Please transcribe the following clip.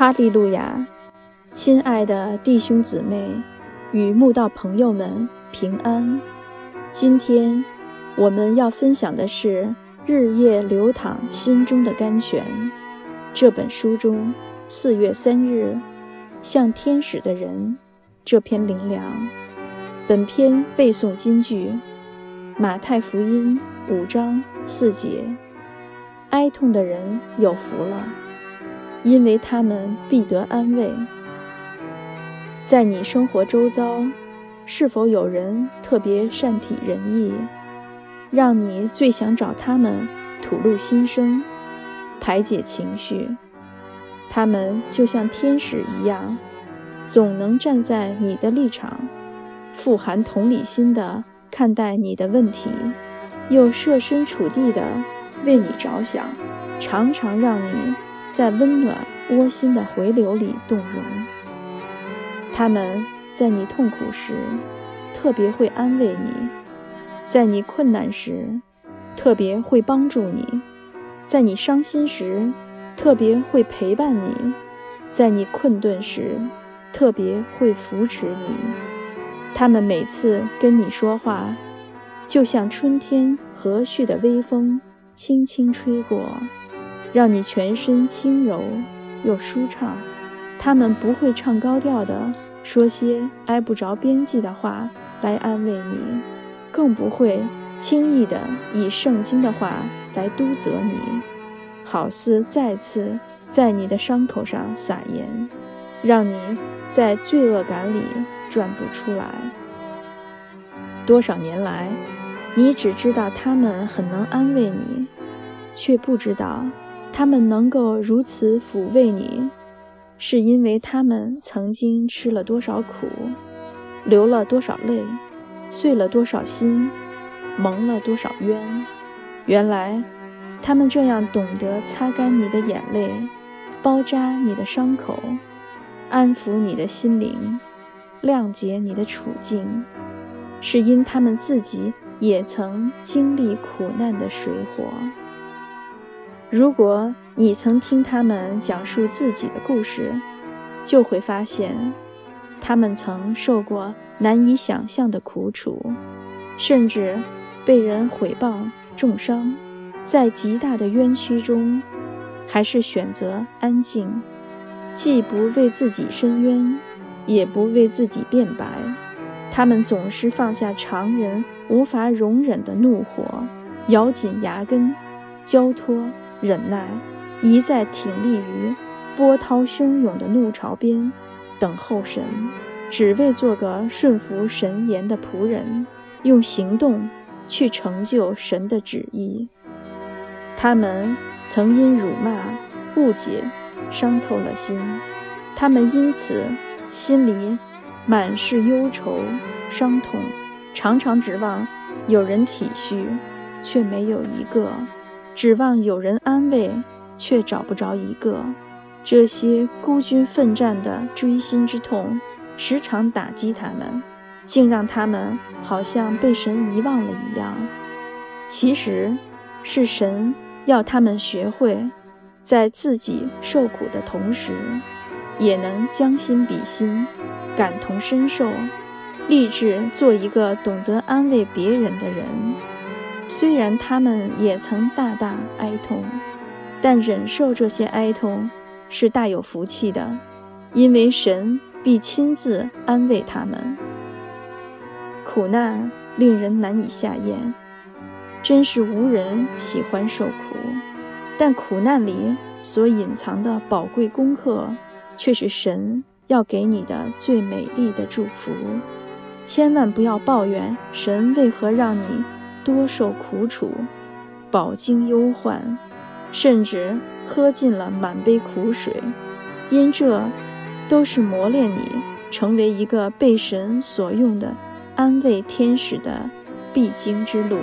哈利路亚，亲爱的弟兄姊妹与慕道朋友们平安。今天我们要分享的是《日夜流淌心中的甘泉》这本书中四月三日像天使的人这篇灵粮。本篇背诵金句：马太福音五章四节。哀痛的人有福了。因为他们必得安慰。在你生活周遭，是否有人特别善体人意，让你最想找他们吐露心声、排解情绪？他们就像天使一样，总能站在你的立场，富含同理心地看待你的问题，又设身处地地为你着想，常常让你。在温暖窝心的回流里动容，他们在你痛苦时特别会安慰你，在你困难时特别会帮助你，在你伤心时特别会陪伴你，在你困顿时特别会扶持你。他们每次跟你说话，就像春天和煦的微风轻轻吹过。让你全身轻柔又舒畅，他们不会唱高调的说些挨不着边际的话来安慰你，更不会轻易的以圣经的话来督责你，好似再次在你的伤口上撒盐，让你在罪恶感里转不出来。多少年来，你只知道他们很能安慰你，却不知道。他们能够如此抚慰你，是因为他们曾经吃了多少苦，流了多少泪，碎了多少心，蒙了多少冤。原来，他们这样懂得擦干你的眼泪，包扎你的伤口，安抚你的心灵，谅解你的处境，是因他们自己也曾经历苦难的水火。如果你曾听他们讲述自己的故事，就会发现，他们曾受过难以想象的苦楚，甚至被人毁谤、重伤，在极大的冤屈中，还是选择安静，既不为自己申冤，也不为自己辩白。他们总是放下常人无法容忍的怒火，咬紧牙根，交托。忍耐，一再挺立于波涛汹涌的怒潮边，等候神，只为做个顺服神言的仆人，用行动去成就神的旨意。他们曾因辱骂、误解伤透了心，他们因此心里满是忧愁、伤痛，常常指望有人体恤，却没有一个。指望有人安慰，却找不着一个。这些孤军奋战的锥心之痛，时常打击他们，竟让他们好像被神遗忘了一样。其实，是神要他们学会，在自己受苦的同时，也能将心比心，感同身受，立志做一个懂得安慰别人的人。虽然他们也曾大大哀痛，但忍受这些哀痛是大有福气的，因为神必亲自安慰他们。苦难令人难以下咽，真是无人喜欢受苦，但苦难里所隐藏的宝贵功课，却是神要给你的最美丽的祝福。千万不要抱怨神为何让你。多受苦楚，饱经忧患，甚至喝尽了满杯苦水，因这都是磨练你成为一个被神所用的安慰天使的必经之路。